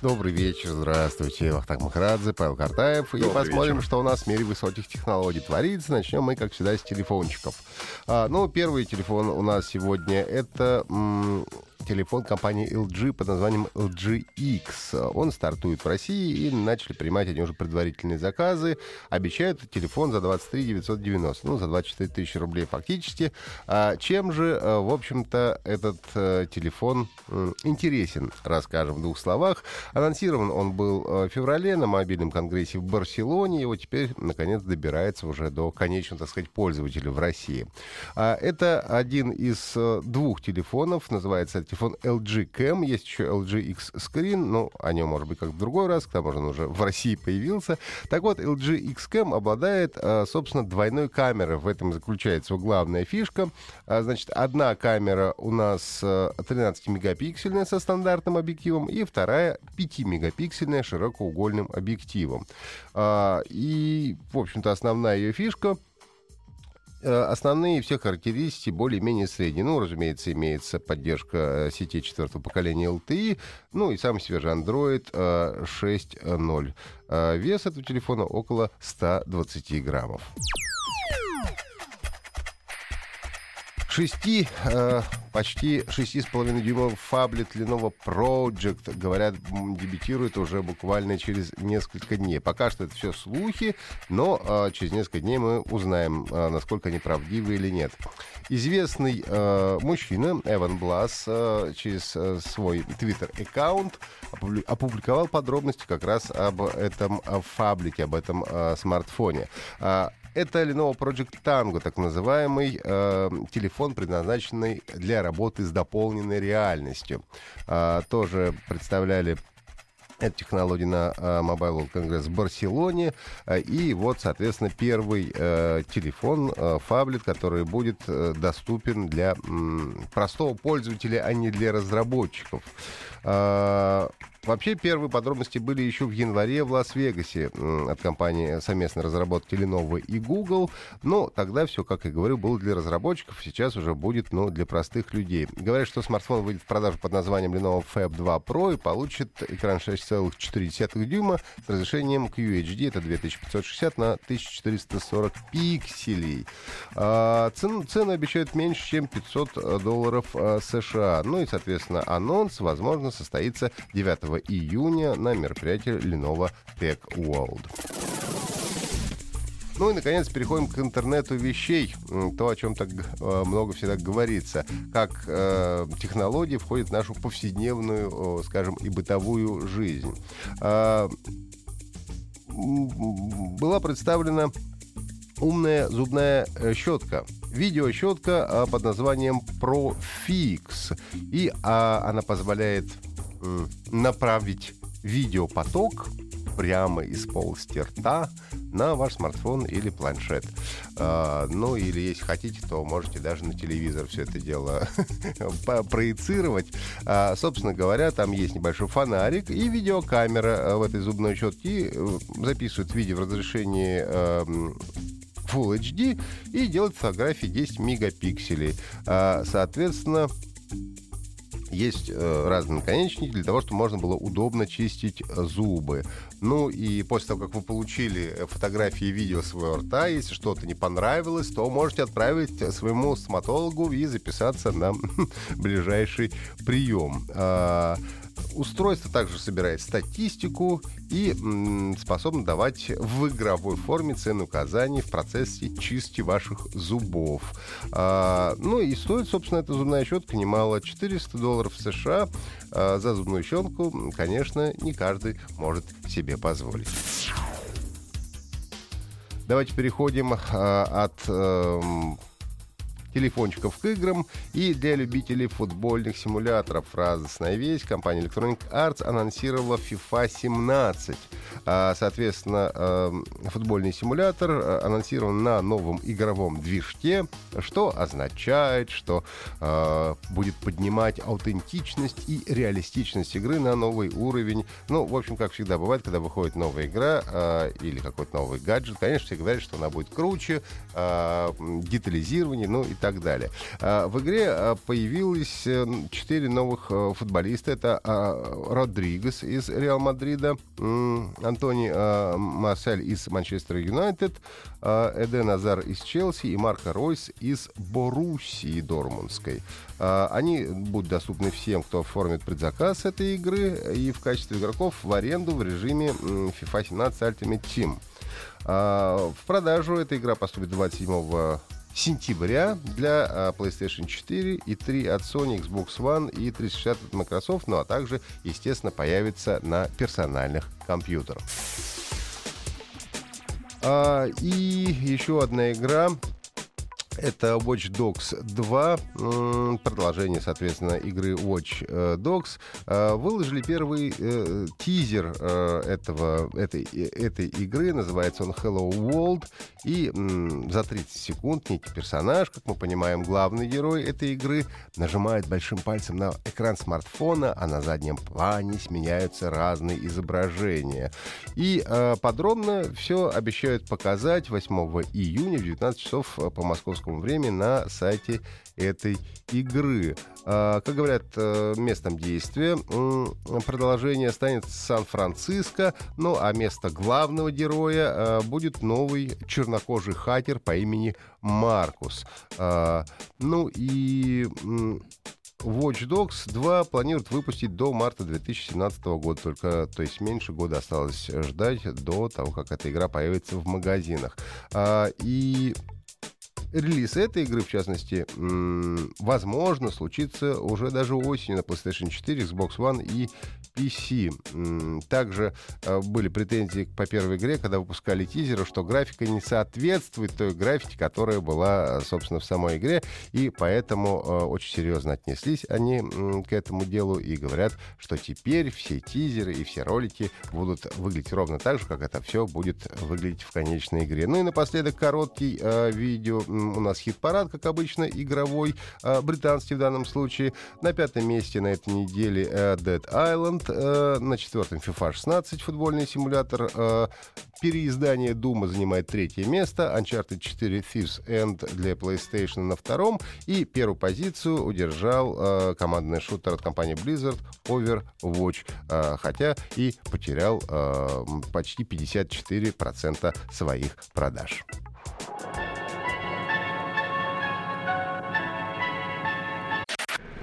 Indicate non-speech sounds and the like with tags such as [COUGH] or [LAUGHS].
Добрый вечер, здравствуйте. Вахтанг Махарадзе, Павел Картаев. И Добрый посмотрим, вечер. что у нас в мире высоких технологий творится. Начнем мы, как всегда, с телефончиков. А, ну, первый телефон у нас сегодня это м, телефон компании LG под названием LG X. Он стартует в России и начали принимать они уже предварительные заказы. Обещают телефон за 23 990, ну, за 24 тысячи рублей фактически. А чем же, э, в общем-то, этот э, телефон интересен, расскажем в двух словах. Анонсирован он был э, в феврале на мобильном конгрессе в Барселоне. Его теперь, наконец, добирается уже до конечного, так сказать, пользователя в России. А, Это один из двух телефонов. Называется телефон LG Cam. Есть еще LG X Screen. Ну, о нем, может быть, как в другой раз. К тому же он уже в России появился. Так вот, LG X Cam обладает, э, собственно, двойной камерой. В этом заключается его главная фишка. А, Значит, одна камера у нас э, 13-мегапиксельная со стандартным объективом, и вторая 5-мегапиксельная широкоугольным объективом. А, И, в общем-то, основная ее фишка Основные все характеристики более-менее средние. Ну, разумеется, имеется поддержка э, сетей четвертого поколения LTE, ну и самый свежий Android э, 6.0. Э, Вес этого телефона около 120 граммов. Шести, э, почти 6,5 дюймов фаблет Lenovo Project, говорят, дебютирует уже буквально через несколько дней. Пока что это все слухи, но э, через несколько дней мы узнаем, э, насколько они правдивы или нет. Известный э, мужчина Эван Блас э, через э, свой твиттер-аккаунт опубли- опубликовал подробности как раз об этом э, фаблике, об этом э, смартфоне. А, это Lenovo Project Tango, так называемый э, телефон, предназначенный для работы с дополненной реальностью. А, тоже представляли эту технологию на э, Mobile World Congress в Барселоне. Э, И вот, соответственно, первый э, телефон, э, фаблет, который будет э, доступен для м, простого пользователя, а не для разработчиков. Вообще, первые подробности были еще в январе в Лас-Вегасе от компании совместной разработки Lenovo и Google. Но тогда все, как я говорю, было для разработчиков, сейчас уже будет ну, для простых людей. Говорят, что смартфон выйдет в продажу под названием Lenovo Fab 2 Pro и получит экран 6,4 дюйма с разрешением QHD, это 2560 на 1440 пикселей. А, цену, цену обещают меньше, чем 500 долларов а, США. Ну и, соответственно, анонс, возможно, состоится 9 июня на мероприятии Lenovo Tech World. Ну и, наконец, переходим к интернету вещей. То, о чем так э, много всегда говорится. Как э, технологии входят в нашу повседневную, скажем, и бытовую жизнь. М, была представлена умная зубная э, щетка. Видеощетка а, под названием ProFix. И а, она позволяет направить видеопоток прямо из полости рта на ваш смартфон или планшет. А, ну, или если хотите, то можете даже на телевизор все это дело [LAUGHS] проецировать. А, собственно говоря, там есть небольшой фонарик и видеокамера а, в этой зубной щетке. Э, записывает видео в разрешении эм, Full HD и делает фотографии 10 мегапикселей. А, соответственно, есть э, разные наконечники для того, чтобы можно было удобно чистить э, зубы. Ну и после того, как вы получили фотографии и видео своего рта, если что-то не понравилось, то можете отправить э, своему стоматологу и записаться на [LAUGHS] ближайший прием. Устройство также собирает статистику и способно давать в игровой форме цены указаний в процессе чистки ваших зубов. А, ну и стоит, собственно, эта зубная щетка немало. 400 долларов США а, за зубную щетку, конечно, не каждый может себе позволить. Давайте переходим а, от эм, телефончиков к играм и для любителей футбольных симуляторов. Радостная вещь. Компания Electronic Arts анонсировала FIFA 17. А, соответственно, эм, футбольный симулятор э, анонсирован на новом игровом движке, что означает, что э, будет поднимать аутентичность и реалистичность игры на новый уровень. Ну, в общем, как всегда бывает, когда выходит новая игра э, или какой-то новый гаджет, конечно, все говорят, что она будет круче, детализирование, ну и так далее. В игре появилось четыре новых футболиста. Это Родригес из Реал Мадрида, Антони э, Марсель из Манчестер Юнайтед, э, Эден Азар из Челси и Марко Ройс из Боруссии Дормундской. Э, они будут доступны всем, кто оформит предзаказ этой игры и в качестве игроков в аренду в режиме FIFA 17 Ultimate Team. Э, в продажу эта игра поступит 27 сентября для а, PlayStation 4 и 3 от Sony, Xbox One и 360 от Microsoft, ну а также, естественно, появится на персональных компьютерах. А, и еще одна игра это Watch Dogs 2, продолжение, соответственно, игры Watch э, Dogs. Э, выложили первый э, тизер этого, этой, этой игры, называется он Hello World. И за 30 секунд некий персонаж, как мы понимаем, главный герой этой игры, нажимает большим пальцем на экран смартфона, а на заднем плане сменяются разные изображения. И подробно все обещают показать 8 июня в 19 часов по московскому московскому времени на сайте этой игры. А, как говорят, э, местом действия продолжение станет Сан-Франциско, ну а место главного героя э, будет новый чернокожий хакер по имени Маркус. А, ну и Watch Dogs 2 планируют выпустить до марта 2017 года. Только, то есть меньше года осталось ждать до того, как эта игра появится в магазинах. А, и релиз этой игры, в частности, возможно, случится уже даже осенью на PlayStation 4, Xbox One и PC. Также э, были претензии по первой игре, когда выпускали тизеры, что графика не соответствует той графике, которая была, собственно, в самой игре, и поэтому э, очень серьезно отнеслись они к этому делу и говорят, что теперь все тизеры и все ролики будут выглядеть ровно так же, как это все будет выглядеть в конечной игре. Ну и напоследок короткий э, видео у нас хит-парад, как обычно, игровой, э, британский в данном случае. На пятом месте на этой неделе э, Dead Island, э, на четвертом FIFA 16 футбольный симулятор. Э, переиздание Дума занимает третье место, Uncharted 4 Thieves End для PlayStation на втором, и первую позицию удержал командный шутер от компании Blizzard Overwatch, хотя и потерял почти 54% своих продаж.